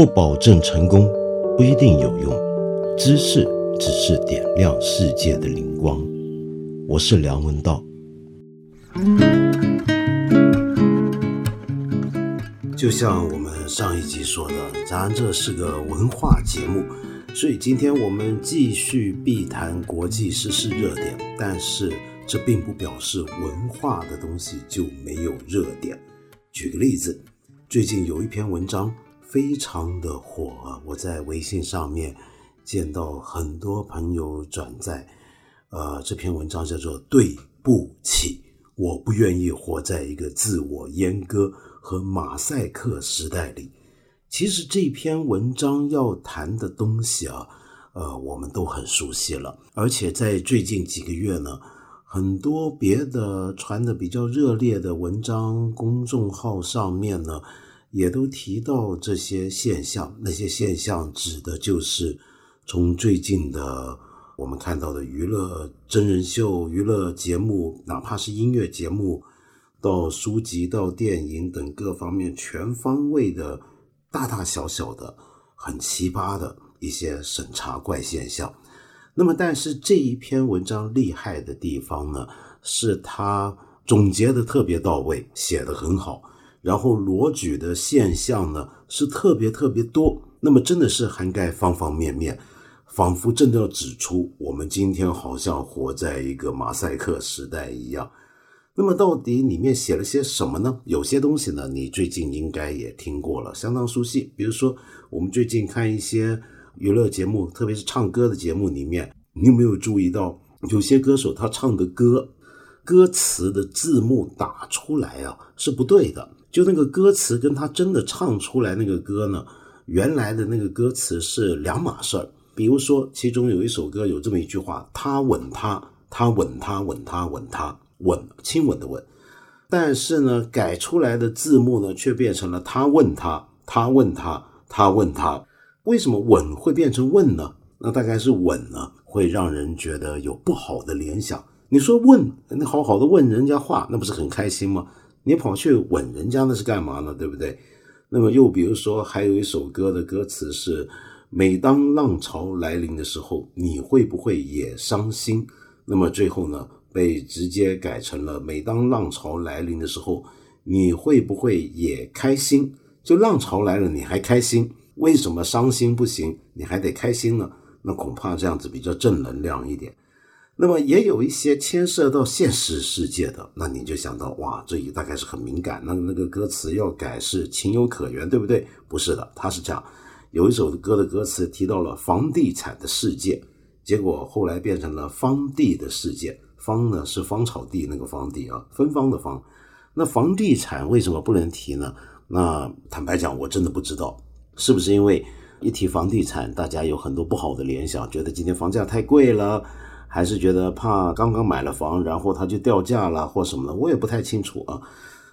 不保证成功，不一定有用。知识只是点亮世界的灵光。我是梁文道。就像我们上一集说的，咱这是个文化节目，所以今天我们继续必谈国际时事热点。但是这并不表示文化的东西就没有热点。举个例子，最近有一篇文章。非常的火啊！我在微信上面见到很多朋友转载，呃，这篇文章叫做《对不起》，我不愿意活在一个自我阉割和马赛克时代里。其实这篇文章要谈的东西啊，呃，我们都很熟悉了，而且在最近几个月呢，很多别的传的比较热烈的文章公众号上面呢。也都提到这些现象，那些现象指的就是从最近的我们看到的娱乐真人秀、娱乐节目，哪怕是音乐节目，到书籍、到电影等各方面全方位的大大小小的很奇葩的一些审查怪现象。那么，但是这一篇文章厉害的地方呢，是他总结的特别到位，写的很好。然后罗举的现象呢是特别特别多，那么真的是涵盖方方面面，仿佛真的要指出我们今天好像活在一个马赛克时代一样。那么到底里面写了些什么呢？有些东西呢，你最近应该也听过了，相当熟悉。比如说我们最近看一些娱乐节目，特别是唱歌的节目里面，你有没有注意到有些歌手他唱的歌，歌词的字幕打出来啊是不对的。就那个歌词跟他真的唱出来那个歌呢，原来的那个歌词是两码事儿。比如说，其中有一首歌有这么一句话：“他吻他，他吻他，吻他，吻他，吻亲吻的吻。”但是呢，改出来的字幕呢，却变成了“他问他，他问他，他问他”。为什么吻会变成问呢？那大概是吻呢，会让人觉得有不好的联想。你说问，你好好的问人家话，那不是很开心吗？你跑去吻人家那是干嘛呢？对不对？那么又比如说，还有一首歌的歌词是：“每当浪潮来临的时候，你会不会也伤心？”那么最后呢，被直接改成了：“每当浪潮来临的时候，你会不会也开心？”就浪潮来了，你还开心？为什么伤心不行？你还得开心呢？那恐怕这样子比较正能量一点。那么也有一些牵涉到现实世界的，那你就想到哇，这一大概是很敏感。那那个歌词要改是情有可原，对不对？不是的，他是这样有一首歌的歌词提到了房地产的世界，结果后来变成了方地的世界。方呢是芳草地那个方地啊，芬芳的芳。那房地产为什么不能提呢？那坦白讲，我真的不知道，是不是因为一提房地产，大家有很多不好的联想，觉得今天房价太贵了。还是觉得怕刚刚买了房，然后它就掉价了或什么的，我也不太清楚啊。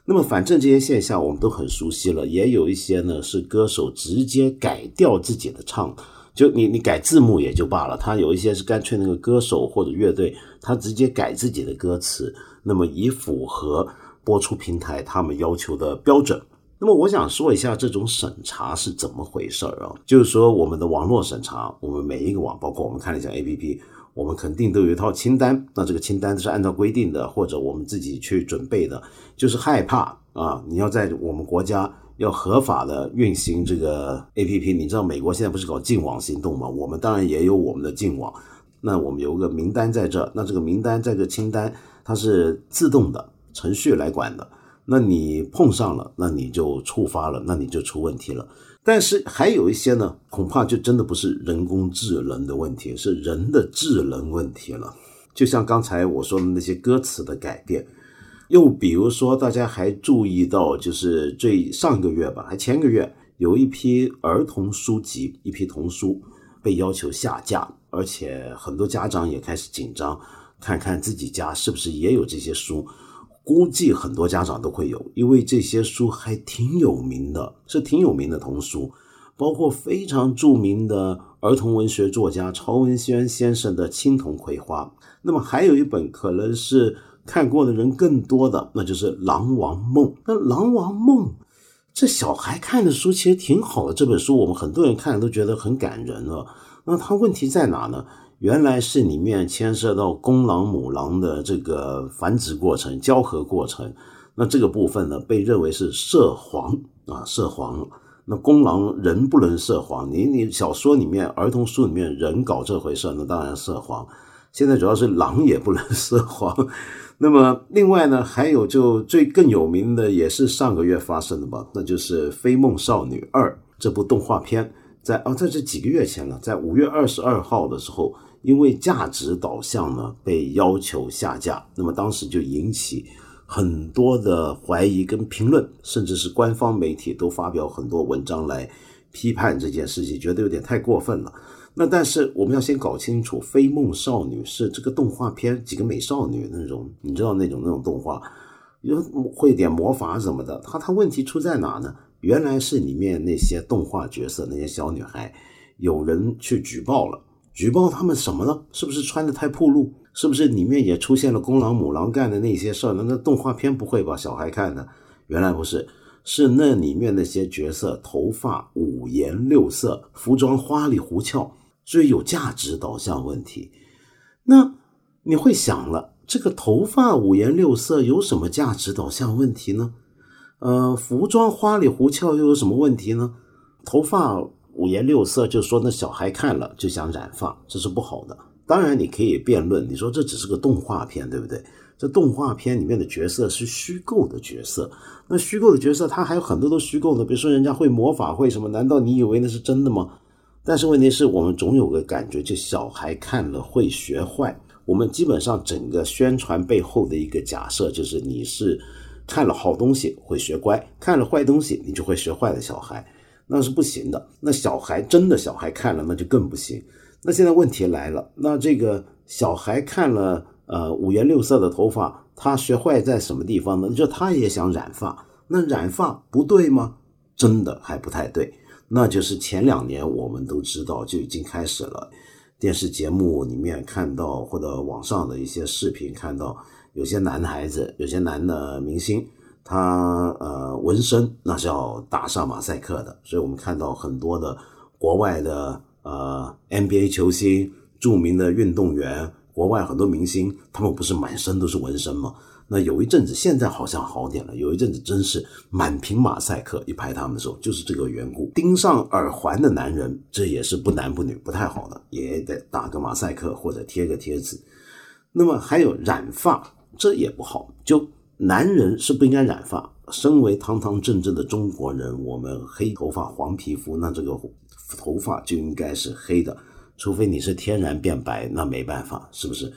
那么反正这些现象我们都很熟悉了，也有一些呢是歌手直接改掉自己的唱，就你你改字幕也就罢了，他有一些是干脆那个歌手或者乐队他直接改自己的歌词，那么以符合播出平台他们要求的标准。那么我想说一下这种审查是怎么回事儿啊？就是说我们的网络审查，我们每一个网，包括我们看了一下 A P P。我们肯定都有一套清单，那这个清单是按照规定的，或者我们自己去准备的。就是害怕啊，你要在我们国家要合法的运行这个 APP。你知道美国现在不是搞禁网行动吗？我们当然也有我们的禁网。那我们有个名单在这，那这个名单在这清单，它是自动的程序来管的。那你碰上了，那你就触发了，那你就出问题了。但是还有一些呢，恐怕就真的不是人工智能的问题，是人的智能问题了。就像刚才我说的那些歌词的改变，又比如说大家还注意到，就是最上个月吧，还前个月，有一批儿童书籍，一批童书被要求下架，而且很多家长也开始紧张，看看自己家是不是也有这些书。估计很多家长都会有，因为这些书还挺有名的，是挺有名的童书，包括非常著名的儿童文学作家曹文轩先生的《青铜葵花》。那么还有一本可能是看过的人更多的，那就是《狼王梦》。那《狼王梦》这小孩看的书其实挺好的，这本书我们很多人看了都觉得很感人了。那它问题在哪呢？原来是里面牵涉到公狼母狼的这个繁殖过程、交合过程。那这个部分呢，被认为是涉黄啊，涉黄。那公狼人不能涉黄，你你小说里面、儿童书里面人搞这回事，那当然涉黄。现在主要是狼也不能涉黄。那么另外呢，还有就最更有名的，也是上个月发生的吧，那就是《飞梦少女二》这部动画片，在哦，在这几个月前了，在五月二十二号的时候。因为价值导向呢被要求下架，那么当时就引起很多的怀疑跟评论，甚至是官方媒体都发表很多文章来批判这件事情，觉得有点太过分了。那但是我们要先搞清楚，《飞梦少女》是这个动画片，几个美少女那种，你知道那种那种动画，有会点魔法什么的。它它问题出在哪呢？原来是里面那些动画角色那些小女孩，有人去举报了。举报他们什么呢？是不是穿的太暴露？是不是里面也出现了公狼母狼干的那些事儿呢？那动画片不会吧？小孩看的，原来不是，是那里面那些角色头发五颜六色，服装花里胡俏，最有价值导向问题。那你会想了，这个头发五颜六色有什么价值导向问题呢？呃，服装花里胡俏又有什么问题呢？头发。五颜六色，就说那小孩看了就想染发，这是不好的。当然，你可以辩论，你说这只是个动画片，对不对？这动画片里面的角色是虚构的角色，那虚构的角色，它还有很多都虚构的，比如说人家会魔法会什么，难道你以为那是真的吗？但是问题是我们总有个感觉，就小孩看了会学坏。我们基本上整个宣传背后的一个假设就是你是看了好东西会学乖，看了坏东西你就会学坏的小孩。那是不行的。那小孩真的小孩看了，那就更不行。那现在问题来了，那这个小孩看了，呃，五颜六色的头发，他学坏在什么地方呢？就他也想染发，那染发不对吗？真的还不太对。那就是前两年我们都知道就已经开始了，电视节目里面看到或者网上的一些视频看到，有些男孩子，有些男的明星。他呃纹身那是要打上马赛克的，所以我们看到很多的国外的呃 NBA 球星、著名的运动员、国外很多明星，他们不是满身都是纹身吗？那有一阵子，现在好像好点了，有一阵子真是满屏马赛克。一拍他们的时候，就是这个缘故。盯上耳环的男人，这也是不男不女，不太好的，也得打个马赛克或者贴个贴纸。那么还有染发，这也不好，就。男人是不应该染发。身为堂堂正正的中国人，我们黑头发、黄皮肤，那这个头发就应该是黑的，除非你是天然变白，那没办法，是不是？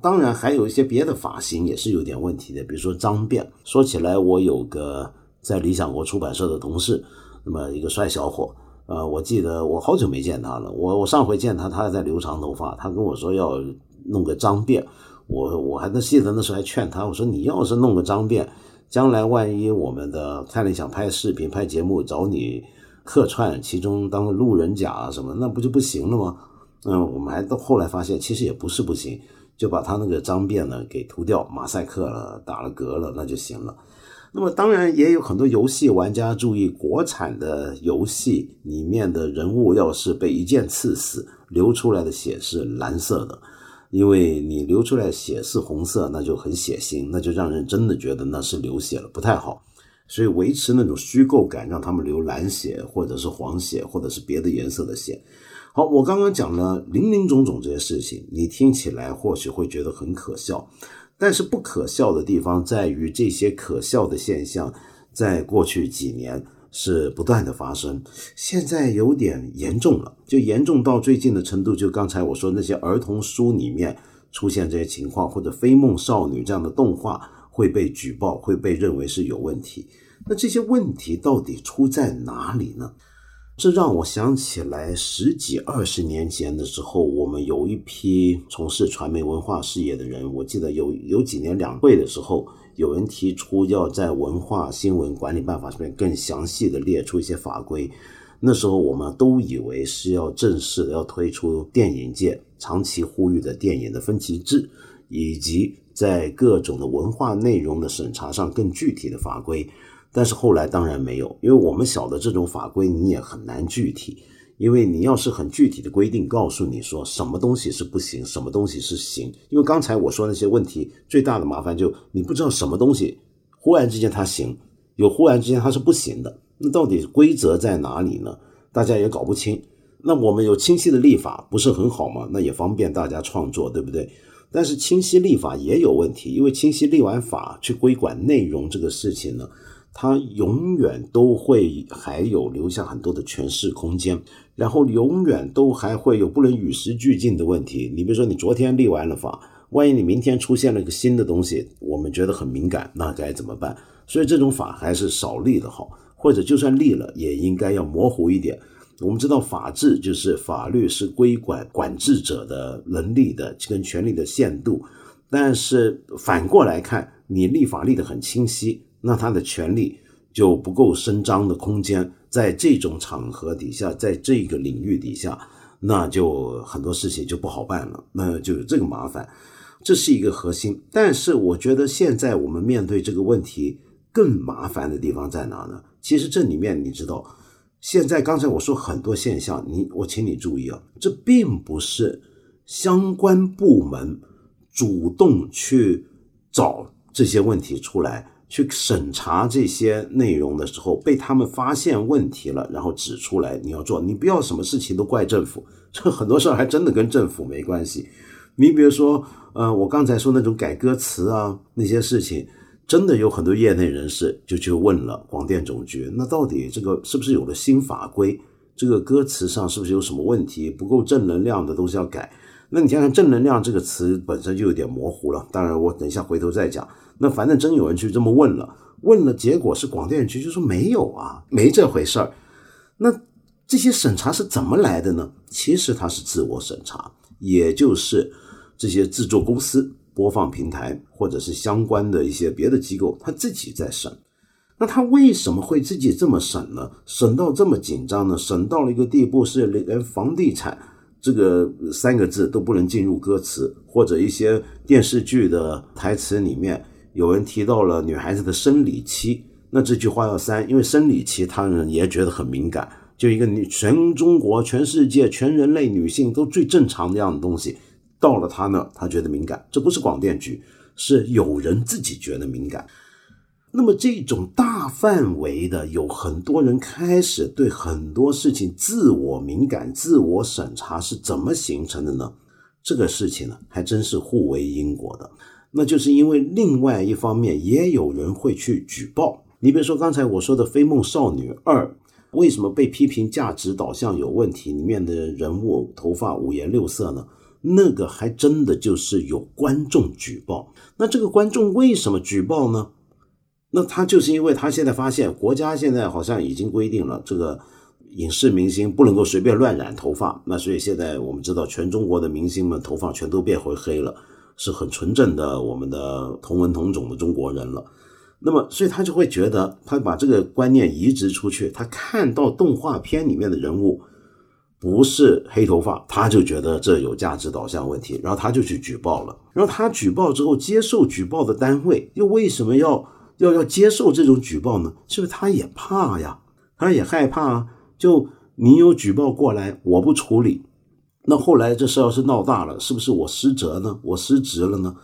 当然，还有一些别的发型也是有点问题的，比如说脏辫。说起来，我有个在理想国出版社的同事，那么一个帅小伙，呃，我记得我好久没见他了，我我上回见他，他还在留长头发，他跟我说要弄个脏辫。我我还记得那时候还劝他，我说你要是弄个脏辫，将来万一我们的看你想拍视频、拍节目，找你客串其中当路人甲啊什么，那不就不行了吗？嗯，我们还到后来发现，其实也不是不行，就把他那个脏辫呢给涂掉，马赛克了，打了格了，那就行了。那么当然也有很多游戏玩家注意，国产的游戏里面的人物要是被一剑刺死，流出来的血是蓝色的。因为你流出来血是红色，那就很血腥，那就让人真的觉得那是流血了，不太好。所以维持那种虚构感，让他们流蓝血，或者是黄血，或者是别的颜色的血。好，我刚刚讲了林林总总这些事情，你听起来或许会觉得很可笑，但是不可笑的地方在于这些可笑的现象，在过去几年。是不断的发生，现在有点严重了，就严重到最近的程度。就刚才我说那些儿童书里面出现这些情况，或者《飞梦少女》这样的动画会被举报，会被认为是有问题。那这些问题到底出在哪里呢？这让我想起来十几二十年前的时候，我们有一批从事传媒文化事业的人，我记得有有几年两会的时候。有人提出要在《文化新闻管理办法》上面更详细的列出一些法规，那时候我们都以为是要正式的要推出电影界长期呼吁的电影的分级制，以及在各种的文化内容的审查上更具体的法规。但是后来当然没有，因为我们晓得这种法规你也很难具体，因为你要是很具体的规定告诉你说什么东西是不行，什么东西是行，因为刚才我说那些问题最大的麻烦就你不知道什么东西忽然之间它行，有忽然之间它是不行的，那到底规则在哪里呢？大家也搞不清。那我们有清晰的立法不是很好吗？那也方便大家创作，对不对？但是清晰立法也有问题，因为清晰立完法去规管内容这个事情呢。它永远都会还有留下很多的诠释空间，然后永远都还会有不能与时俱进的问题。你比如说，你昨天立完了法，万一你明天出现了一个新的东西，我们觉得很敏感，那该怎么办？所以这种法还是少立的好，或者就算立了，也应该要模糊一点。我们知道，法治就是法律是规管管制者的能力的跟权力的限度，但是反过来看，你立法立得很清晰。那他的权利就不够伸张的空间，在这种场合底下，在这个领域底下，那就很多事情就不好办了，那就有这个麻烦，这是一个核心。但是我觉得现在我们面对这个问题更麻烦的地方在哪呢？其实这里面你知道，现在刚才我说很多现象，你我请你注意啊，这并不是相关部门主动去找这些问题出来。去审查这些内容的时候，被他们发现问题了，然后指出来，你要做，你不要什么事情都怪政府，这很多事儿还真的跟政府没关系。你比如说，呃，我刚才说那种改歌词啊，那些事情，真的有很多业内人士就去问了广电总局，那到底这个是不是有了新法规？这个歌词上是不是有什么问题？不够正能量的东西要改。那你想想，正能量这个词本身就有点模糊了。当然，我等一下回头再讲。那反正真有人去这么问了，问了结果是广电局就说没有啊，没这回事儿。那这些审查是怎么来的呢？其实它是自我审查，也就是这些制作公司、播放平台或者是相关的一些别的机构，他自己在审。那他为什么会自己这么审呢？审到这么紧张呢？审到了一个地步，是连房地产这个三个字都不能进入歌词，或者一些电视剧的台词里面。有人提到了女孩子的生理期，那这句话要删，因为生理期他们也觉得很敏感。就一个女，全中国、全世界、全人类女性都最正常的样的东西，到了他那，他觉得敏感。这不是广电局，是有人自己觉得敏感。那么这种大范围的，有很多人开始对很多事情自我敏感、自我审查是怎么形成的呢？这个事情呢，还真是互为因果的。那就是因为另外一方面也有人会去举报。你比如说刚才我说的《飞梦少女二》，为什么被批评价值导向有问题？里面的人物头发五颜六色呢？那个还真的就是有观众举报。那这个观众为什么举报呢？那他就是因为他现在发现国家现在好像已经规定了，这个影视明星不能够随便乱染头发。那所以现在我们知道，全中国的明星们头发全都变回黑了。是很纯正的，我们的同文同种的中国人了。那么，所以他就会觉得，他把这个观念移植出去，他看到动画片里面的人物不是黑头发，他就觉得这有价值导向问题，然后他就去举报了。然后他举报之后，接受举报的单位又为什么要要要接受这种举报呢？是不是他也怕呀？他也害怕啊？就你有举报过来，我不处理。那后来这事要是闹大了，是不是我失责呢？我失职了呢？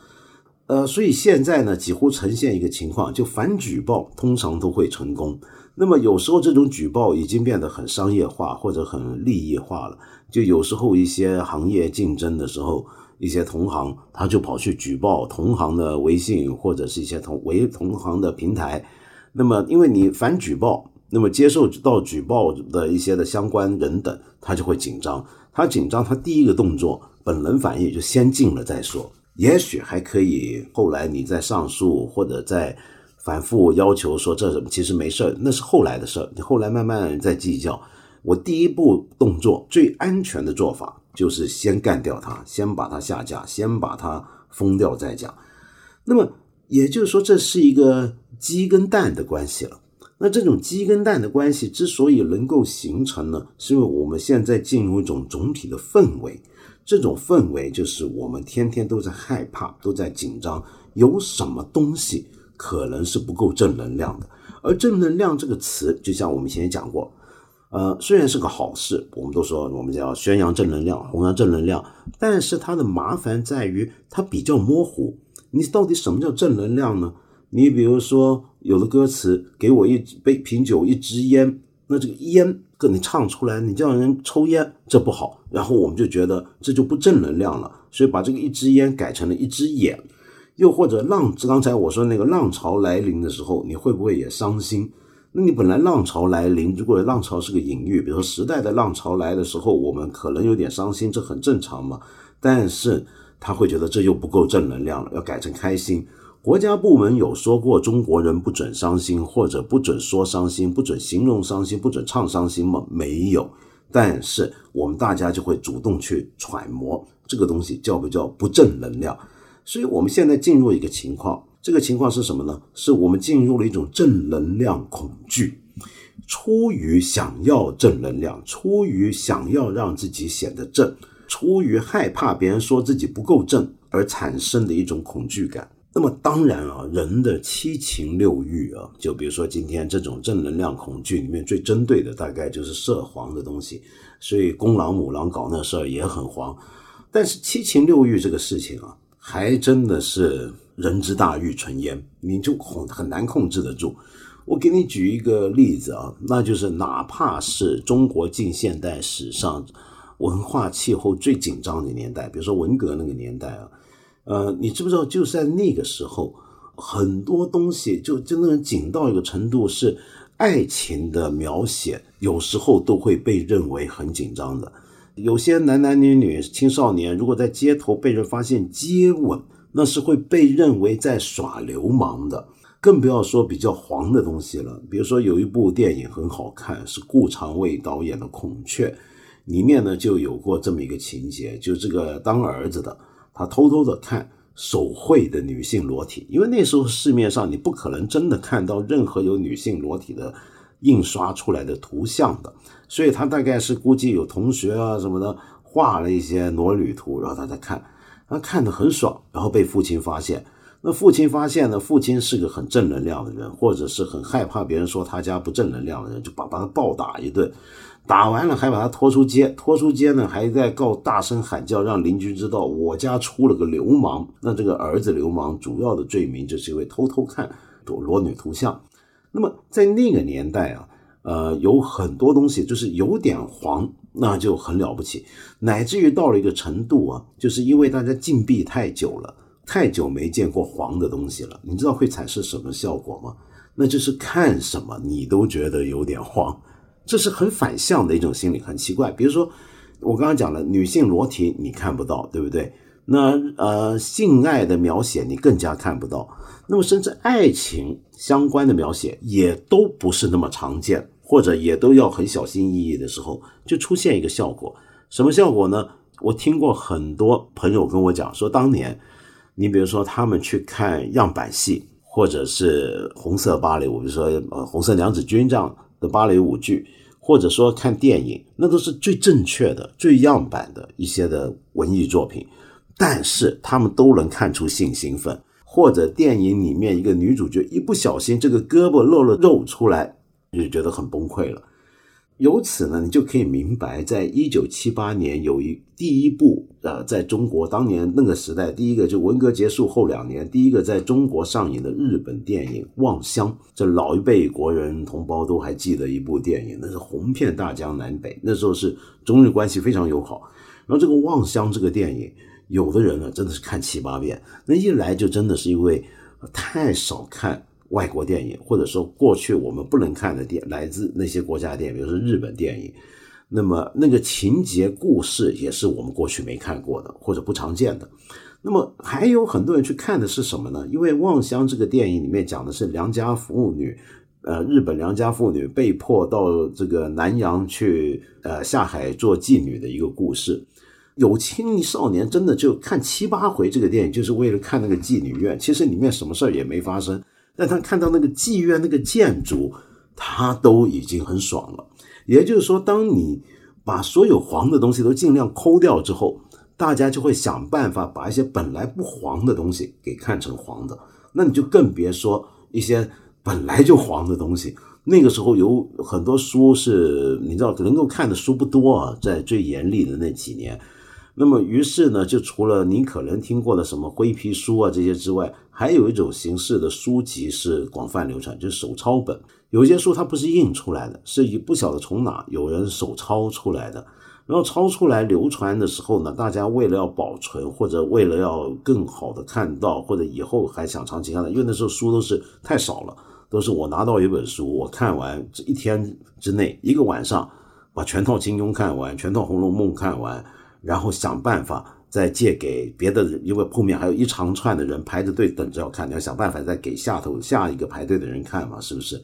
呃，所以现在呢，几乎呈现一个情况，就反举报通常都会成功。那么有时候这种举报已经变得很商业化或者很利益化了，就有时候一些行业竞争的时候，一些同行他就跑去举报同行的微信或者是一些同为同行的平台。那么因为你反举报，那么接受到举报的一些的相关人等，他就会紧张。他紧张，他第一个动作本能反应就先进了再说，也许还可以。后来你再上诉或者再反复要求说这什么，其实没事儿，那是后来的事儿。你后来慢慢再计较。我第一步动作最安全的做法就是先干掉他，先把他下架，先把他封掉再讲。那么也就是说，这是一个鸡跟蛋的关系了。那这种鸡跟蛋的关系之所以能够形成呢，是因为我们现在进入一种总体的氛围，这种氛围就是我们天天都在害怕，都在紧张，有什么东西可能是不够正能量的，而正能量这个词，就像我们以前讲过，呃，虽然是个好事，我们都说我们叫宣扬正能量、弘扬正能量，但是它的麻烦在于它比较模糊。你到底什么叫正能量呢？你比如说，有的歌词给我一杯瓶酒、一支烟，那这个烟跟你唱出来，你叫人抽烟，这不好。然后我们就觉得这就不正能量了，所以把这个一支烟改成了一支眼。又或者浪，刚才我说那个浪潮来临的时候，你会不会也伤心？那你本来浪潮来临，如果浪潮是个隐喻，比如说时代的浪潮来的时候，我们可能有点伤心，这很正常嘛。但是他会觉得这又不够正能量了，要改成开心。国家部门有说过中国人不准伤心，或者不准说伤心，不准形容伤心，不准唱伤心吗？没有。但是我们大家就会主动去揣摩这个东西叫不叫不正能量。所以，我们现在进入一个情况，这个情况是什么呢？是我们进入了一种正能量恐惧，出于想要正能量，出于想要让自己显得正，出于害怕别人说自己不够正而产生的一种恐惧感。那么，当然啊，人的七情六欲啊，就比如说今天这种正能量恐惧里面最针对的，大概就是涉黄的东西。所以，公狼母狼搞那事儿也很黄。但是，七情六欲这个事情啊。还真的是人之大欲存焉，你就控很难控制得住。我给你举一个例子啊，那就是哪怕是中国近现代史上文化气候最紧张的年代，比如说文革那个年代啊，呃，你知不知道就在那个时候，很多东西就真的紧到一个程度，是爱情的描写有时候都会被认为很紧张的。有些男男女女、青少年，如果在街头被人发现接吻，那是会被认为在耍流氓的。更不要说比较黄的东西了。比如说，有一部电影很好看，是顾长卫导演的《孔雀》，里面呢就有过这么一个情节：就这个当儿子的，他偷偷的看手绘的女性裸体，因为那时候市面上你不可能真的看到任何有女性裸体的印刷出来的图像的。所以他大概是估计有同学啊什么的画了一些裸女图，然后他在看，他看得很爽，然后被父亲发现。那父亲发现呢，父亲是个很正能量的人，或者是很害怕别人说他家不正能量的人，就把把他暴打一顿，打完了还把他拖出街，拖出街呢还在告大声喊叫，让邻居知道我家出了个流氓。那这个儿子流氓主要的罪名就是因为偷偷看裸裸女图像。那么在那个年代啊。呃，有很多东西就是有点黄，那就很了不起，乃至于到了一个程度啊，就是因为大家禁闭太久了，太久没见过黄的东西了，你知道会产生什么效果吗？那就是看什么你都觉得有点黄，这是很反向的一种心理，很奇怪。比如说我刚刚讲了，女性裸体你看不到，对不对？那呃，性爱的描写你更加看不到。那么，甚至爱情相关的描写也都不是那么常见，或者也都要很小心翼翼的时候，就出现一个效果。什么效果呢？我听过很多朋友跟我讲说，当年你比如说他们去看样板戏，或者是红色芭蕾舞，比如说呃红色娘子军这样的芭蕾舞剧，或者说看电影，那都是最正确的、最样板的一些的文艺作品，但是他们都能看出性兴奋。或者电影里面一个女主角一不小心这个胳膊露了肉出来，就觉得很崩溃了。由此呢，你就可以明白，在一九七八年有一第一部呃，在中国当年那个时代，第一个就文革结束后两年，第一个在中国上映的日本电影《望乡》，这老一辈国人同胞都还记得一部电影，那是红遍大江南北，那时候是中日关系非常友好。然后这个《望乡》这个电影。有的人呢，真的是看七八遍，那一来就真的是因为太少看外国电影，或者说过去我们不能看的电，来自那些国家的电影，比如说日本电影，那么那个情节故事也是我们过去没看过的或者不常见的。那么还有很多人去看的是什么呢？因为《望乡》这个电影里面讲的是良家妇女，呃，日本良家妇女被迫到这个南洋去，呃，下海做妓女的一个故事。有青少年真的就看七八回这个电影，就是为了看那个妓女院。其实里面什么事儿也没发生，但他看到那个妓院那个建筑，他都已经很爽了。也就是说，当你把所有黄的东西都尽量抠掉之后，大家就会想办法把一些本来不黄的东西给看成黄的。那你就更别说一些本来就黄的东西。那个时候有很多书是，你知道能够看的书不多啊，在最严厉的那几年。那么于是呢，就除了您可能听过的什么灰皮书啊这些之外，还有一种形式的书籍是广泛流传，就是手抄本。有些书它不是印出来的，是不晓得从哪有人手抄出来的。然后抄出来流传的时候呢，大家为了要保存，或者为了要更好的看到，或者以后还想长期看的，因为那时候书都是太少了，都是我拿到一本书，我看完这一天之内一个晚上把全套金庸看完，全套红楼梦看完，然后想办法再借给别的人，因为后面还有一长串的人排着队等着要看，你要想办法再给下头下一个排队的人看嘛，是不是？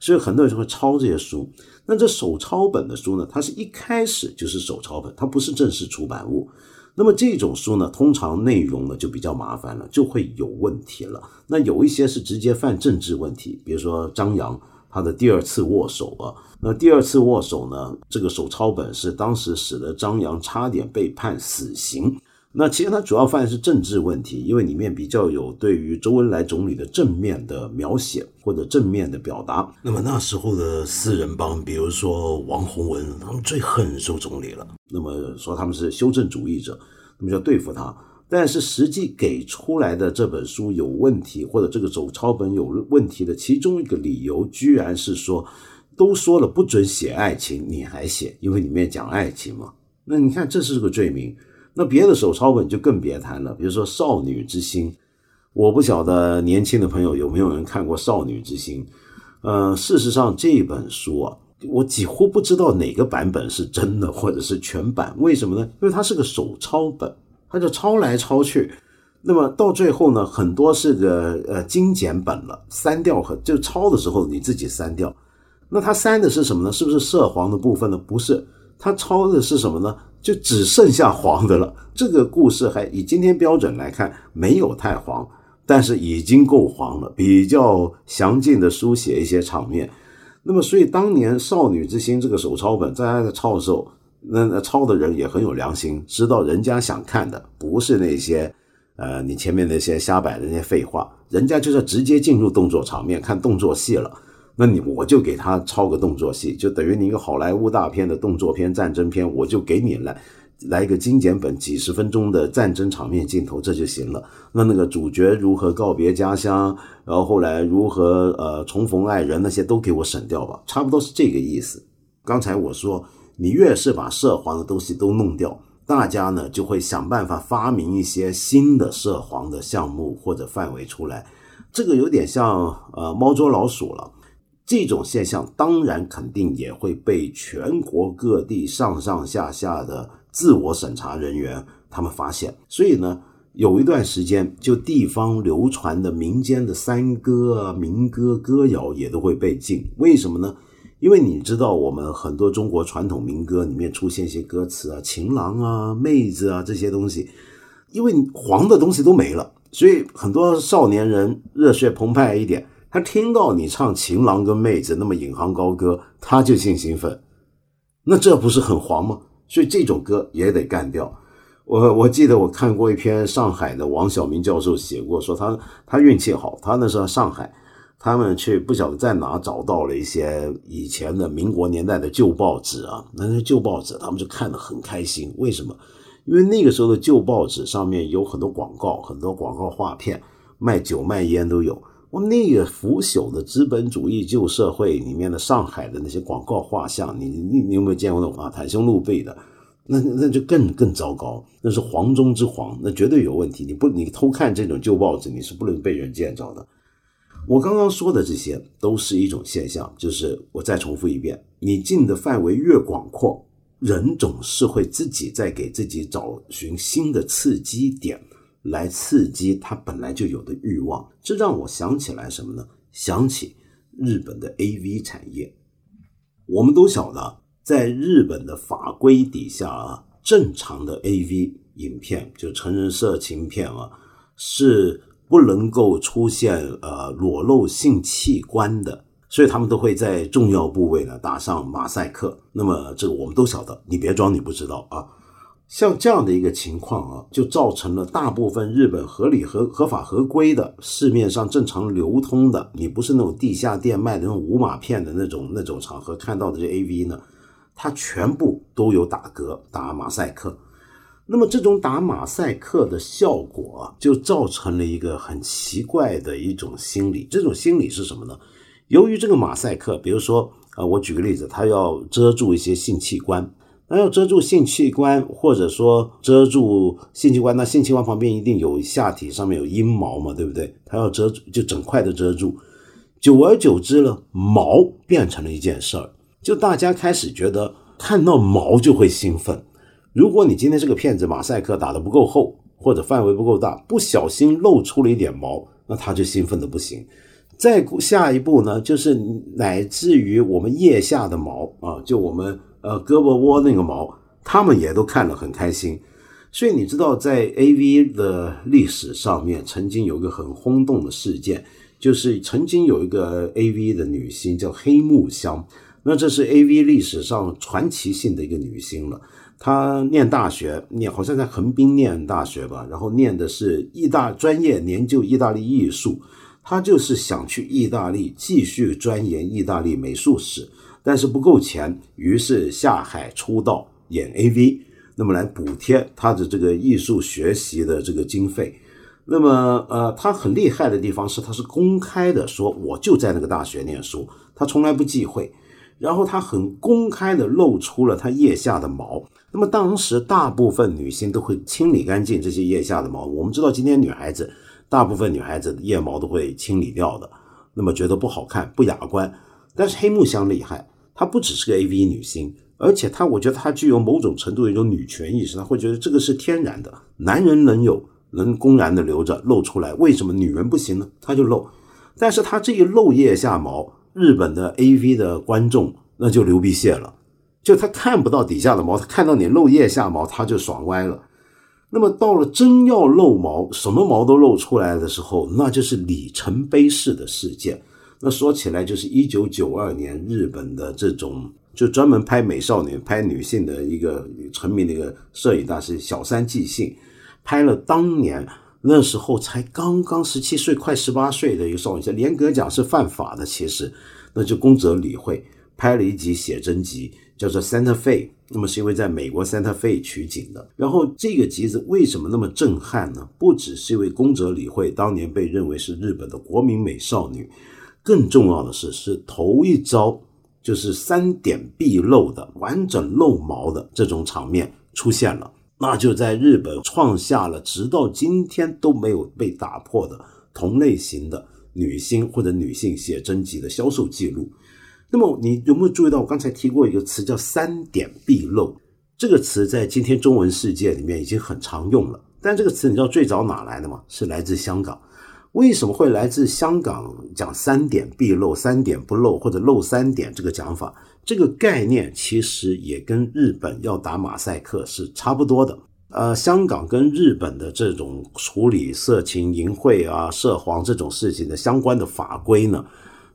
所以很多人就会抄这些书。那这手抄本的书呢？它是一开始就是手抄本，它不是正式出版物。那么这种书呢，通常内容呢就比较麻烦了，就会有问题了。那有一些是直接犯政治问题，比如说张扬他的第二次握手啊。那第二次握手呢，这个手抄本是当时使得张扬差点被判死刑。那其实他主要犯的是政治问题，因为里面比较有对于周恩来总理的正面的描写或者正面的表达。那么那时候的四人帮，比如说王洪文，他们最恨周总理了。那么说他们是修正主义者，那么就要对付他。但是实际给出来的这本书有问题，或者这个手抄本有问题的其中一个理由，居然是说，都说了不准写爱情，你还写，因为里面讲爱情嘛。那你看这是个罪名。那别的手抄本就更别谈了，比如说《少女之心》，我不晓得年轻的朋友有没有人看过《少女之心》。呃，事实上这本书啊，我几乎不知道哪个版本是真的或者是全版。为什么呢？因为它是个手抄本，他就抄来抄去。那么到最后呢，很多是个呃精简本了，删掉和就抄的时候你自己删掉。那它删的是什么呢？是不是涉黄的部分呢？不是，它抄的是什么呢？就只剩下黄的了。这个故事还以今天标准来看，没有太黄，但是已经够黄了，比较详尽的书写一些场面。那么，所以当年《少女之心》这个手抄本在抄的时候，那那抄的人也很有良心，知道人家想看的不是那些，呃，你前面那些瞎摆的那些废话，人家就是直接进入动作场面看动作戏了。那你我就给他抄个动作戏，就等于你一个好莱坞大片的动作片、战争片，我就给你来来一个精简本，几十分钟的战争场面镜头，这就行了。那那个主角如何告别家乡，然后后来如何呃重逢爱人，那些都给我省掉吧，差不多是这个意思。刚才我说，你越是把涉黄的东西都弄掉，大家呢就会想办法发明一些新的涉黄的项目或者范围出来，这个有点像呃猫捉老鼠了。这种现象当然肯定也会被全国各地上上下下的自我审查人员他们发现，所以呢，有一段时间就地方流传的民间的山歌啊、民歌歌谣也都会被禁。为什么呢？因为你知道，我们很多中国传统民歌里面出现一些歌词啊，情郎啊、妹子啊这些东西，因为黄的东西都没了，所以很多少年人热血澎湃一点。他听到你唱情郎跟妹子那么引吭高歌，他就性兴奋，那这不是很黄吗？所以这种歌也得干掉。我我记得我看过一篇上海的王晓明教授写过，说他他运气好，他那时候上海，他们去不晓得在哪找到了一些以前的民国年代的旧报纸啊，那些旧报纸他们就看得很开心。为什么？因为那个时候的旧报纸上面有很多广告，很多广告画片，卖酒卖烟都有。我那个腐朽的资本主义旧社会里面的上海的那些广告画像，你你你有没有见过那种啊袒胸露背的？那那就更更糟糕，那是黄中之黄，那绝对有问题。你不你偷看这种旧报纸，你是不能被人见着的。我刚刚说的这些都是一种现象，就是我再重复一遍，你进的范围越广阔，人总是会自己在给自己找寻新的刺激点。来刺激他本来就有的欲望，这让我想起来什么呢？想起日本的 A V 产业。我们都晓得，在日本的法规底下啊，正常的 A V 影片就成人色情片啊，是不能够出现呃裸露性器官的，所以他们都会在重要部位呢打上马赛克。那么这个我们都晓得，你别装你不知道啊。像这样的一个情况啊，就造成了大部分日本合理合合法合规的市面上正常流通的，你不是那种地下店卖的那种无码片的那种那种场合看到的这 A V 呢，它全部都有打嗝打马赛克。那么这种打马赛克的效果啊，就造成了一个很奇怪的一种心理。这种心理是什么呢？由于这个马赛克，比如说啊，我举个例子，它要遮住一些性器官。那要遮住性器官，或者说遮住性器官，那性器官旁边一定有下体上面有阴毛嘛，对不对？它要遮住，就整块的遮住。久而久之呢，毛变成了一件事儿，就大家开始觉得看到毛就会兴奋。如果你今天这个片子马赛克打得不够厚，或者范围不够大，不小心露出了一点毛，那他就兴奋的不行。再下一步呢，就是乃至于我们腋下的毛啊，就我们。呃，胳膊窝那个毛，他们也都看了很开心。所以你知道，在 A V 的历史上面，曾经有一个很轰动的事件，就是曾经有一个 A V 的女星叫黑木香。那这是 A V 历史上传奇性的一个女星了。他念大学，念好像在横滨念大学吧，然后念的是意大专业研究意大利艺术。他就是想去意大利继续钻研意大利美术史。但是不够钱，于是下海出道演 AV，那么来补贴他的这个艺术学习的这个经费。那么，呃，他很厉害的地方是，他是公开的说，我就在那个大学念书，他从来不忌讳。然后他很公开的露出了他腋下的毛。那么当时大部分女性都会清理干净这些腋下的毛。我们知道今天女孩子大部分女孩子腋毛都会清理掉的，那么觉得不好看、不雅观。但是黑木香厉害。她不只是个 AV 女星，而且她，我觉得她具有某种程度的一种女权意识。她会觉得这个是天然的，男人能有，能公然的留着露出来，为什么女人不行呢？她就露，但是她这一露腋下毛，日本的 AV 的观众那就流鼻血了，就他看不到底下的毛，他看到你露腋下毛，他就爽歪了。那么到了真要露毛，什么毛都露出来的时候，那就是里程碑式的事件。那说起来，就是一九九二年日本的这种，就专门拍美少女、拍女性的一个成名的一个摄影大师小山纪信，拍了当年那时候才刚刚十七岁、快十八岁的一个少女，严格讲是犯法的。其实，那就宫泽理惠拍了一集写真集，叫做《Santa Fe》，那么是因为在美国 Santa Fe 取景的。然后这个集子为什么那么震撼呢？不只是因为宫泽理惠当年被认为是日本的国民美少女。更重要的是，是头一招就是三点必露的完整露毛的这种场面出现了，那就在日本创下了直到今天都没有被打破的同类型的女星或者女性写真集的销售记录。那么你有没有注意到我刚才提过一个词叫“三点必露”？这个词在今天中文世界里面已经很常用了，但这个词你知道最早哪来的吗？是来自香港。为什么会来自香港讲三点必露、三点不露或者露三点这个讲法？这个概念其实也跟日本要打马赛克是差不多的。呃，香港跟日本的这种处理色情淫秽啊、涉黄这种事情的相关的法规呢，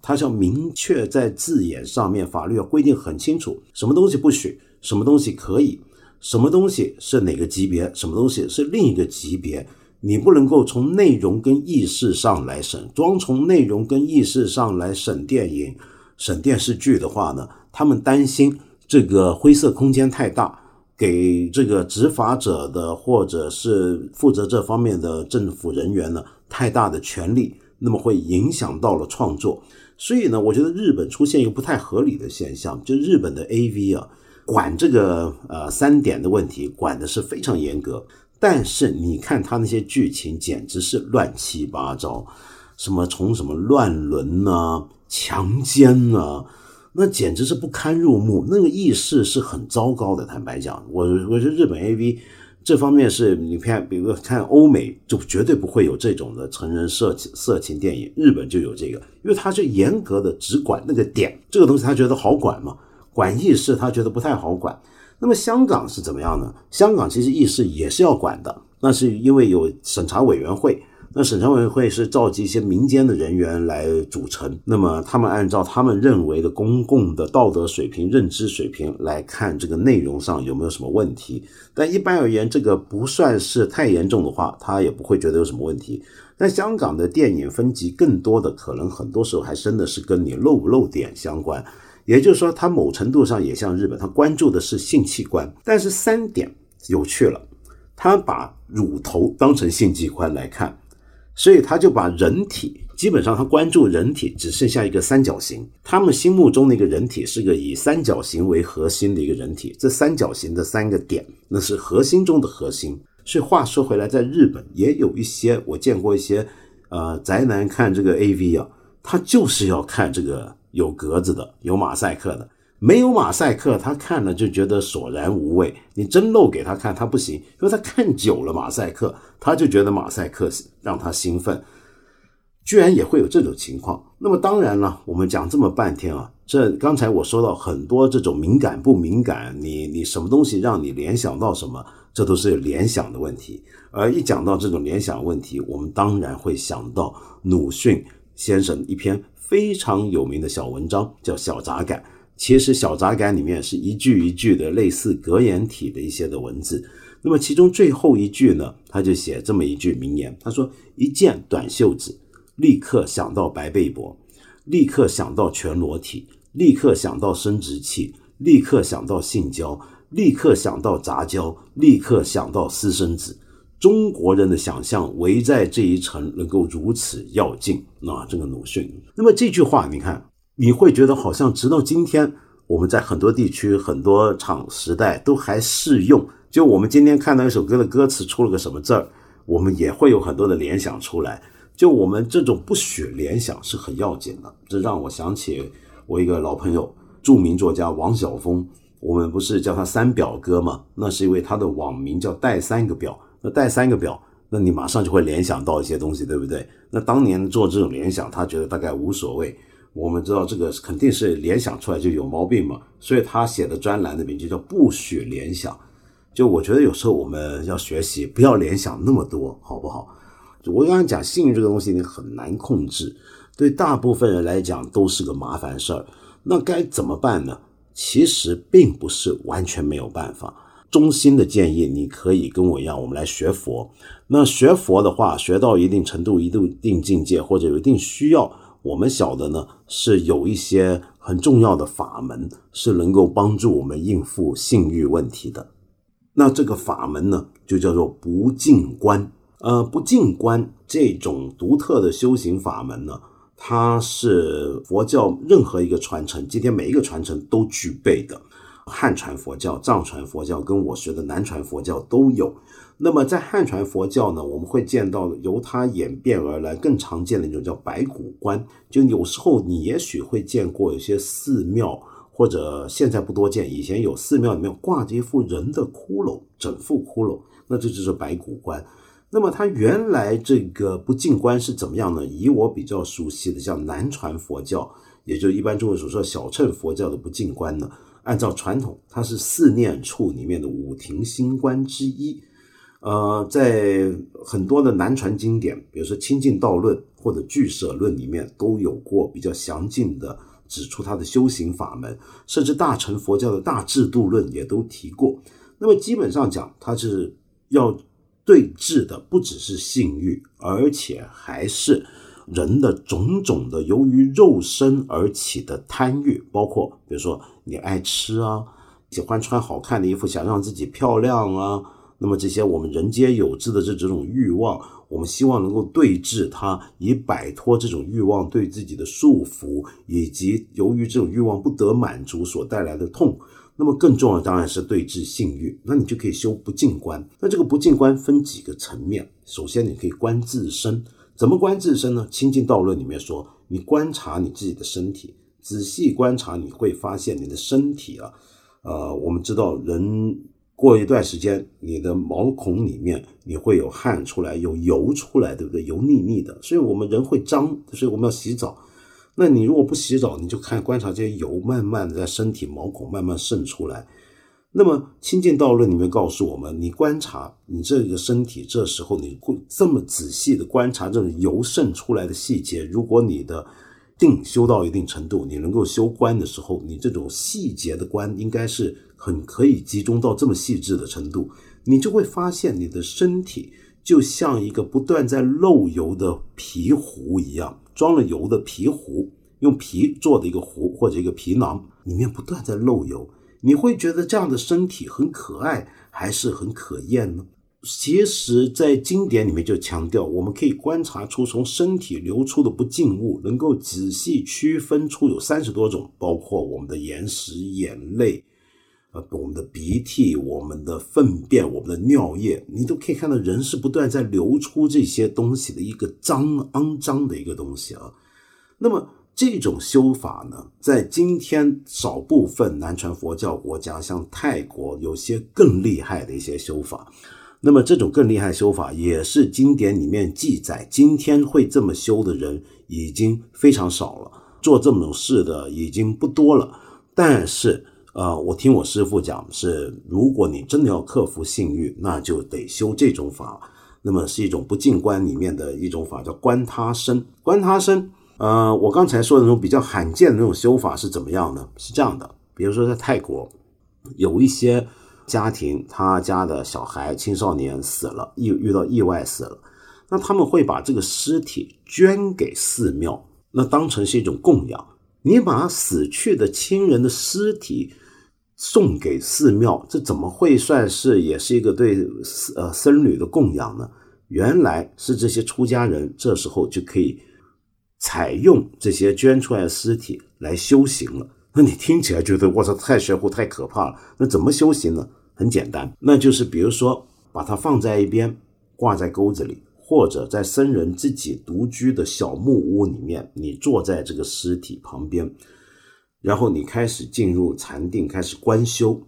它要明确在字眼上面，法律要规定很清楚，什么东西不许，什么东西可以，什么东西是哪个级别，什么东西是另一个级别。你不能够从内容跟意识上来审，光从内容跟意识上来审电影、审电视剧的话呢，他们担心这个灰色空间太大，给这个执法者的或者是负责这方面的政府人员呢太大的权利，那么会影响到了创作。所以呢，我觉得日本出现一个不太合理的现象，就日本的 A V 啊，管这个呃三点的问题管的是非常严格。但是你看他那些剧情，简直是乱七八糟，什么从什么乱伦呐、强奸呐，那简直是不堪入目。那个意识是很糟糕的。坦白讲，我我觉得日本 A V 这方面是你看，比如看欧美就绝对不会有这种的成人色情色情电影，日本就有这个，因为他是严格的只管那个点，这个东西他觉得好管嘛，管意识他觉得不太好管。那么香港是怎么样呢？香港其实意识也是要管的，那是因为有审查委员会。那审查委员会是召集一些民间的人员来组成，那么他们按照他们认为的公共的道德水平、认知水平来看这个内容上有没有什么问题。但一般而言，这个不算是太严重的话，他也不会觉得有什么问题。但香港的电影分级更多的可能很多时候还真的是跟你漏不漏点相关，也就是说，它某程度上也像日本，它关注的是性器官。但是三点有趣了，他把乳头当成性器官来看。所以他就把人体基本上他关注人体只剩下一个三角形，他们心目中的一个人体是个以三角形为核心的一个人体，这三角形的三个点那是核心中的核心。所以话说回来，在日本也有一些我见过一些呃宅男看这个 A V 啊，他就是要看这个有格子的、有马赛克的。没有马赛克，他看了就觉得索然无味。你真露给他看，他不行，因为他看久了马赛克，他就觉得马赛克让他兴奋。居然也会有这种情况。那么当然了，我们讲这么半天啊，这刚才我说到很多这种敏感不敏感，你你什么东西让你联想到什么，这都是联想的问题。而一讲到这种联想问题，我们当然会想到鲁迅先生一篇非常有名的小文章，叫《小杂感》。其实小杂感里面是一句一句的类似格言体的一些的文字，那么其中最后一句呢，他就写这么一句名言，他说：“一件短袖子，立刻想到白背脖，立刻想到全裸体，立刻想到生殖器，立刻想到性交，立刻想到杂交，立刻想到私生子。中国人的想象围在这一层，能够如此要劲。”那这个鲁迅，那么这句话你看。你会觉得好像直到今天，我们在很多地区、很多场时代都还适用。就我们今天看到一首歌的歌词出了个什么字儿，我们也会有很多的联想出来。就我们这种不许联想是很要紧的。这让我想起我一个老朋友，著名作家王晓峰。我们不是叫他三表哥吗？那是因为他的网名叫带三个表。那带三个表，那你马上就会联想到一些东西，对不对？那当年做这种联想，他觉得大概无所谓。我们知道这个肯定是联想出来就有毛病嘛，所以他写的专栏的名就叫不许联想。就我觉得有时候我们要学习，不要联想那么多，好不好？我刚刚讲幸运这个东西，你很难控制，对大部分人来讲都是个麻烦事儿。那该怎么办呢？其实并不是完全没有办法。衷心的建议，你可以跟我一样，我们来学佛。那学佛的话，学到一定程度、一定境界，或者有一定需要。我们晓得呢，是有一些很重要的法门，是能够帮助我们应付性欲问题的。那这个法门呢，就叫做不净观。呃，不净观这种独特的修行法门呢，它是佛教任何一个传承，今天每一个传承都具备的。汉传佛教、藏传佛教跟我学的南传佛教都有。那么在汉传佛教呢，我们会见到由它演变而来更常见的一种叫白骨观。就有时候你也许会见过有些寺庙，或者现在不多见，以前有寺庙里面挂着一副人的骷髅，整副骷髅，那这就是白骨观。那么它原来这个不净观是怎么样呢？以我比较熟悉的像南传佛教，也就一般中文所说小乘佛教的不净观呢，按照传统，它是四念处里面的五庭心观之一。呃，在很多的南传经典，比如说《清净道论》或者《俱舍论》里面，都有过比较详尽的指出他的修行法门，甚至大乘佛教的大智度论也都提过。那么基本上讲，它是要对治的不只是性欲，而且还是人的种种的由于肉身而起的贪欲，包括比如说你爱吃啊，喜欢穿好看的衣服，想让自己漂亮啊。那么这些我们人皆有之的这这种欲望，我们希望能够对治它，以摆脱这种欲望对自己的束缚，以及由于这种欲望不得满足所带来的痛。那么更重要当然是对治性欲，那你就可以修不净观。那这个不净观分几个层面，首先你可以观自身，怎么观自身呢？《清净道论》里面说，你观察你自己的身体，仔细观察，你会发现你的身体啊，呃，我们知道人。过一段时间，你的毛孔里面你会有汗出来，有油出来，对不对？油腻腻的，所以我们人会脏，所以我们要洗澡。那你如果不洗澡，你就看观察这些油慢慢的在身体毛孔慢慢渗出来。那么清净道论里面告诉我们，你观察你这个身体，这时候你会这么仔细的观察这种油渗出来的细节。如果你的定修到一定程度，你能够修观的时候，你这种细节的观应该是很可以集中到这么细致的程度，你就会发现你的身体就像一个不断在漏油的皮壶一样，装了油的皮壶，用皮做的一个壶或者一个皮囊，里面不断在漏油。你会觉得这样的身体很可爱，还是很可厌呢？其实，在经典里面就强调，我们可以观察出从身体流出的不净物，能够仔细区分出有三十多种，包括我们的眼屎、眼泪，呃，我们的鼻涕、我们的粪便、我们的尿液，你都可以看到，人是不断在流出这些东西的一个脏、肮脏的一个东西啊。那么，这种修法呢，在今天少部分南传佛教国家，像泰国，有些更厉害的一些修法。那么这种更厉害修法，也是经典里面记载，今天会这么修的人已经非常少了，做这种事的已经不多了。但是，呃，我听我师父讲，是如果你真的要克服性欲，那就得修这种法。那么是一种不净观里面的一种法，叫观他身，观他身。呃，我刚才说的那种比较罕见的那种修法是怎么样呢？是这样的，比如说在泰国，有一些家庭，他家的小孩、青少年死了，遇遇到意外死了，那他们会把这个尸体捐给寺庙，那当成是一种供养。你把死去的亲人的尸体送给寺庙，这怎么会算是也是一个对呃僧侣的供养呢？原来是这些出家人这时候就可以。采用这些捐出来的尸体来修行了，那你听起来觉得我操太玄乎太可怕了。那怎么修行呢？很简单，那就是比如说把它放在一边，挂在钩子里，或者在僧人自己独居的小木屋里面，你坐在这个尸体旁边，然后你开始进入禅定，开始观修。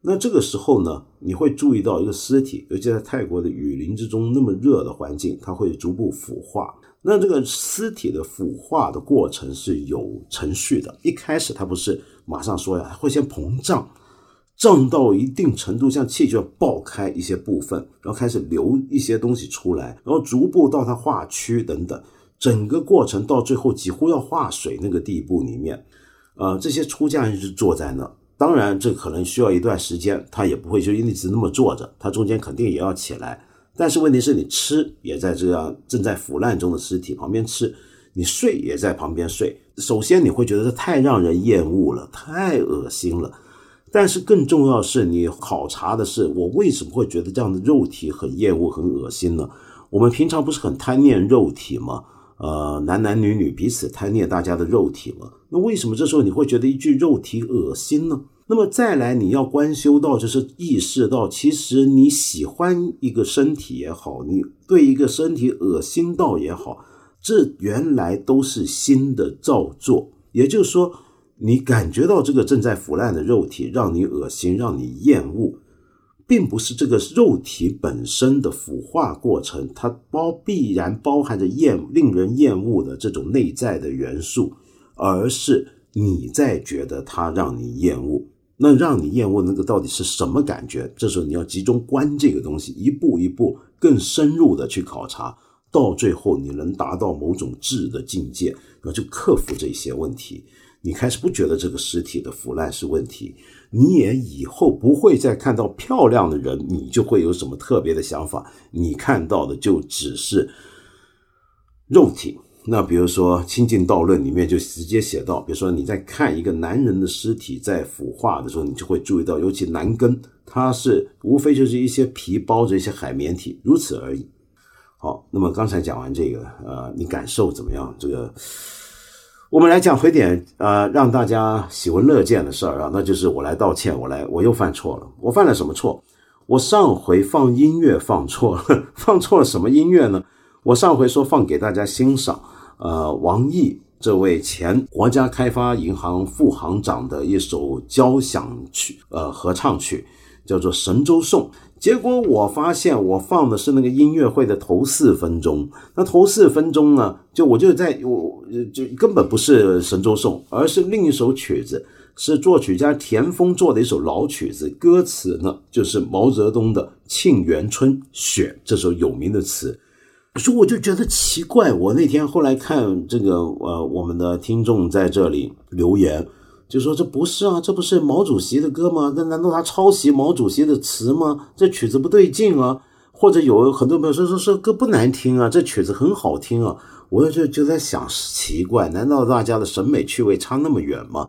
那这个时候呢，你会注意到一个尸体，尤其在泰国的雨林之中那么热的环境，它会逐步腐化。那这个尸体的腐化的过程是有程序的，一开始它不是马上说呀，会先膨胀，胀到一定程度，像气球爆开一些部分，然后开始流一些东西出来，然后逐步到它化区等等，整个过程到最后几乎要化水那个地步里面，呃，这些出家人就坐在那，当然这可能需要一段时间，他也不会就一直那么坐着，他中间肯定也要起来。但是问题是你吃也在这样正在腐烂中的尸体旁边吃，你睡也在旁边睡。首先你会觉得这太让人厌恶了，太恶心了。但是更重要是你考察的是我为什么会觉得这样的肉体很厌恶、很恶心呢？我们平常不是很贪念肉体吗？呃，男男女女彼此贪恋大家的肉体了？那为什么这时候你会觉得一句肉体恶心呢？那么再来，你要观修到，就是意识到，其实你喜欢一个身体也好，你对一个身体恶心到也好，这原来都是心的造作。也就是说，你感觉到这个正在腐烂的肉体让你恶心、让你厌恶，并不是这个肉体本身的腐化过程，它包必然包含着厌、令人厌恶的这种内在的元素，而是你在觉得它让你厌恶。那让你厌恶那个到底是什么感觉？这时候你要集中观这个东西，一步一步更深入的去考察，到最后你能达到某种质的境界，那就克服这些问题。你开始不觉得这个尸体的腐烂是问题，你也以后不会再看到漂亮的人，你就会有什么特别的想法？你看到的就只是肉体。那比如说《清净道论》里面就直接写到，比如说你在看一个男人的尸体在腐化的时候，你就会注意到，尤其男根，它是无非就是一些皮包着一些海绵体，如此而已。好，那么刚才讲完这个，呃，你感受怎么样？这个，我们来讲回点，呃，让大家喜闻乐见的事儿啊，那就是我来道歉，我来，我又犯错了。我犯了什么错？我上回放音乐放错了，放错了什么音乐呢？我上回说放给大家欣赏。呃，王毅这位前国家开发银行副行长的一首交响曲，呃，合唱曲，叫做《神州颂》。结果我发现我放的是那个音乐会的头四分钟，那头四分钟呢，就我就在我就根本不是《神州颂》，而是另一首曲子，是作曲家田丰做的一首老曲子，歌词呢就是毛泽东的《沁园春·雪》这首有名的词。所以我就觉得奇怪，我那天后来看这个呃，我们的听众在这里留言。就说这不是啊，这不是毛主席的歌吗？那难道他抄袭毛主席的词吗？这曲子不对劲啊！或者有很多朋友说说说歌不难听啊，这曲子很好听啊！我就就在想奇怪，难道大家的审美趣味差那么远吗？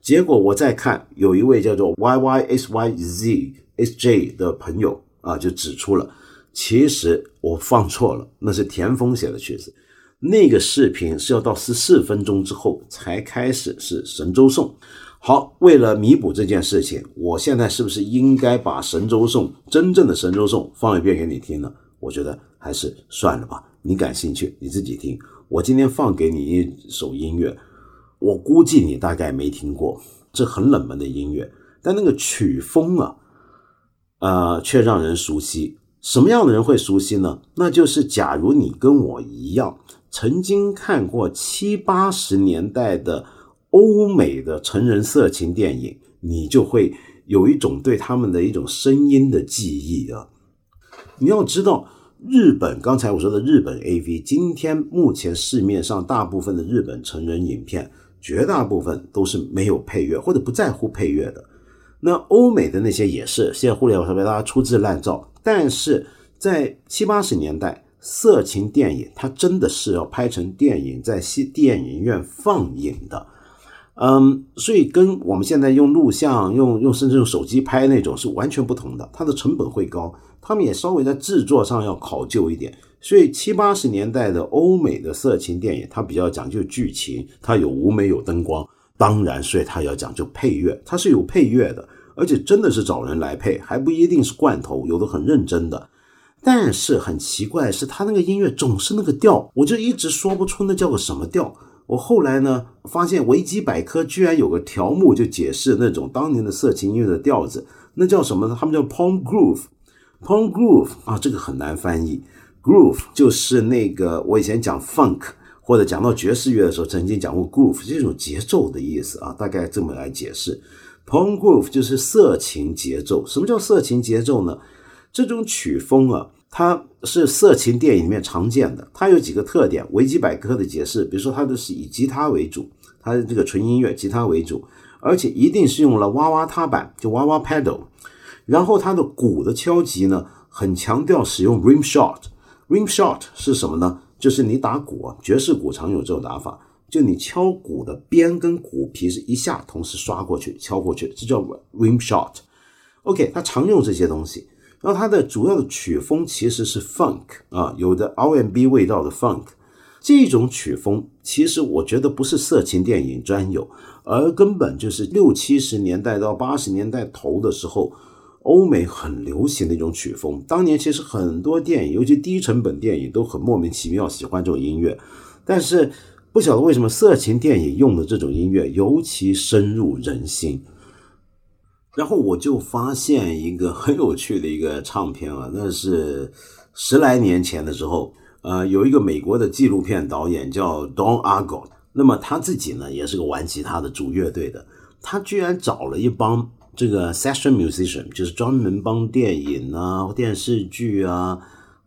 结果我再看，有一位叫做 Y Y S Y Z S J 的朋友啊，就指出了，其实我放错了，那是田丰写的曲子。那个视频是要到十四分钟之后才开始是神州颂。好，为了弥补这件事情，我现在是不是应该把神州颂真正的神州颂放一遍给你听呢？我觉得还是算了吧。你感兴趣你自己听。我今天放给你一首音乐，我估计你大概没听过，这很冷门的音乐，但那个曲风啊，呃，却让人熟悉。什么样的人会熟悉呢？那就是假如你跟我一样。曾经看过七八十年代的欧美的成人色情电影，你就会有一种对他们的一种声音的记忆啊。你要知道，日本刚才我说的日本 A V，今天目前市面上大部分的日本成人影片，绝大部分都是没有配乐或者不在乎配乐的。那欧美的那些也是，现在互联网上面大家粗制滥造，但是在七八十年代。色情电影，它真的是要拍成电影，在戏电影院放映的，嗯，所以跟我们现在用录像、用用甚至用手机拍那种是完全不同的，它的成本会高，他们也稍微在制作上要考究一点。所以七八十年代的欧美的色情电影，它比较讲究剧情，它有舞美有灯光，当然，所以它要讲究配乐，它是有配乐的，而且真的是找人来配，还不一定是罐头，有的很认真的。但是很奇怪，是他那个音乐总是那个调，我就一直说不出那叫个什么调。我后来呢，发现维基百科居然有个条目就解释那种当年的色情音乐的调子，那叫什么呢？他们叫 porn groove，porn groove 啊，这个很难翻译。groove 就是那个我以前讲 funk 或者讲到爵士乐的时候，曾经讲过 groove 这种节奏的意思啊，大概这么来解释。Porn groove 就是色情节奏。什么叫色情节奏呢？这种曲风啊，它是色情电影里面常见的。它有几个特点，维基百科的解释，比如说它的是以吉他为主，它的这个纯音乐吉他为主，而且一定是用了哇哇踏板，就哇哇 pedal。然后它的鼓的敲击呢，很强调使用 rim shot。rim shot 是什么呢？就是你打鼓，爵士鼓常有这种打法，就你敲鼓的边跟鼓皮是一下同时刷过去，敲过去，这叫 rim shot。OK，它常用这些东西。然后它的主要的曲风其实是 funk 啊，有的 R&B 味道的 funk，这种曲风其实我觉得不是色情电影专有，而根本就是六七十年代到八十年代头的时候，欧美很流行的一种曲风。当年其实很多电影，尤其低成本电影都很莫名其妙喜欢这种音乐，但是不晓得为什么色情电影用的这种音乐尤其深入人心。然后我就发现一个很有趣的一个唱片啊，那是十来年前的时候，呃，有一个美国的纪录片导演叫 Don Argo，那么他自己呢也是个玩吉他的主乐队的，他居然找了一帮这个 session musician，就是专门帮电影啊、电视剧啊，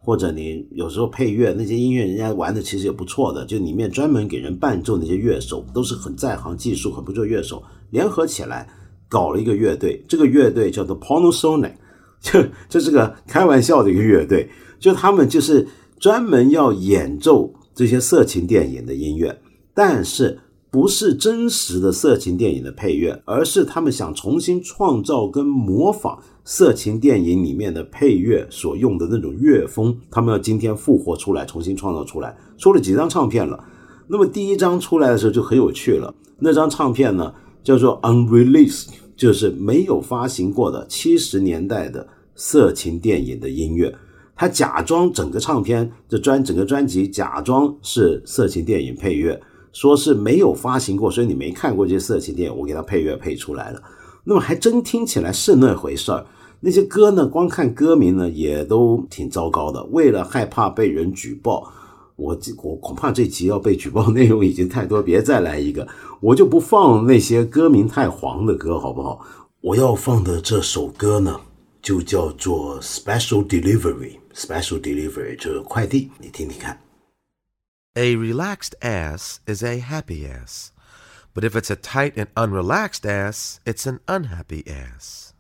或者你有时候配乐那些音乐，人家玩的其实也不错的，就里面专门给人伴奏那些乐手，都是很在行、技术很不错乐手，联合起来。搞了一个乐队，这个乐队叫做 Pornosonic，就这是个开玩笑的一个乐队，就他们就是专门要演奏这些色情电影的音乐，但是不是真实的色情电影的配乐，而是他们想重新创造跟模仿色情电影里面的配乐所用的那种乐风，他们要今天复活出来，重新创造出来，出了几张唱片了。那么第一张出来的时候就很有趣了，那张唱片呢叫做 Unreleased。就是没有发行过的七十年代的色情电影的音乐，他假装整个唱片这专整个专辑假装是色情电影配乐，说是没有发行过，所以你没看过这些色情电影，我给他配乐配出来了。那么还真听起来是那回事儿。那些歌呢，光看歌名呢，也都挺糟糕的。为了害怕被人举报，我我恐怕这集要被举报内容已经太多，别再来一个，我就不放那些歌名太黄的歌，好不好？我要放的这首歌呢，就叫做 Special Delivery，Special Delivery 就是快递，你听听看。A relaxed ass is a happy ass, but if it's a tight and unrelaxed ass, it's an unhappy ass.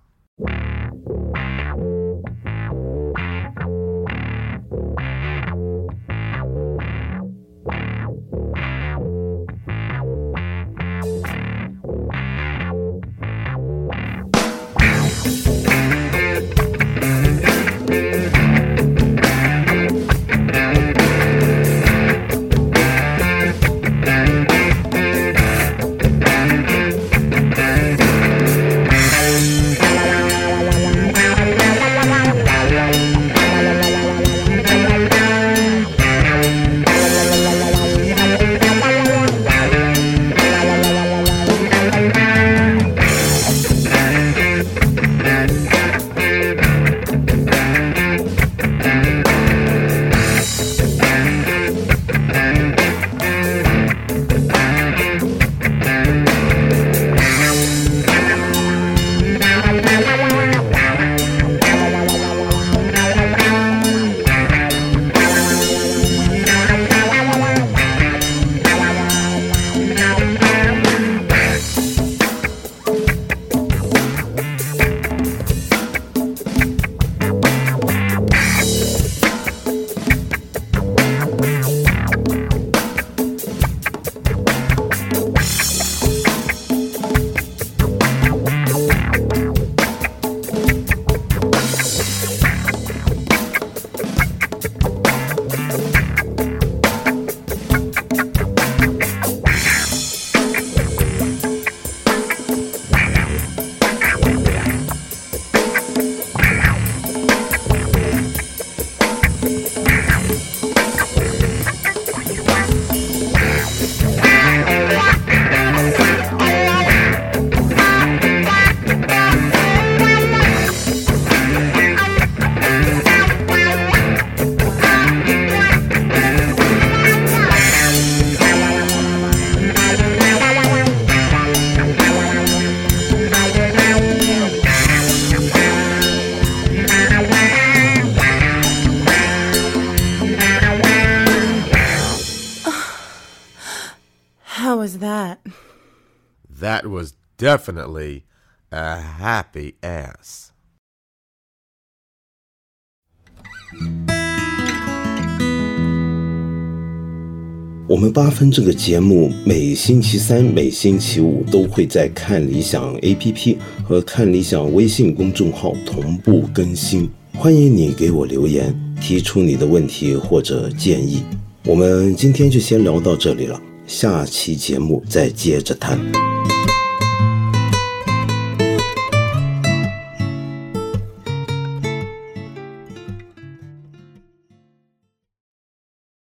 Definitely a happy ass. 我们八分这个节目每星期三、每星期五都会在看理想 APP 和看理想微信公众号同步更新。欢迎你给我留言，提出你的问题或者建议。我们今天就先聊到这里了，下期节目再接着谈。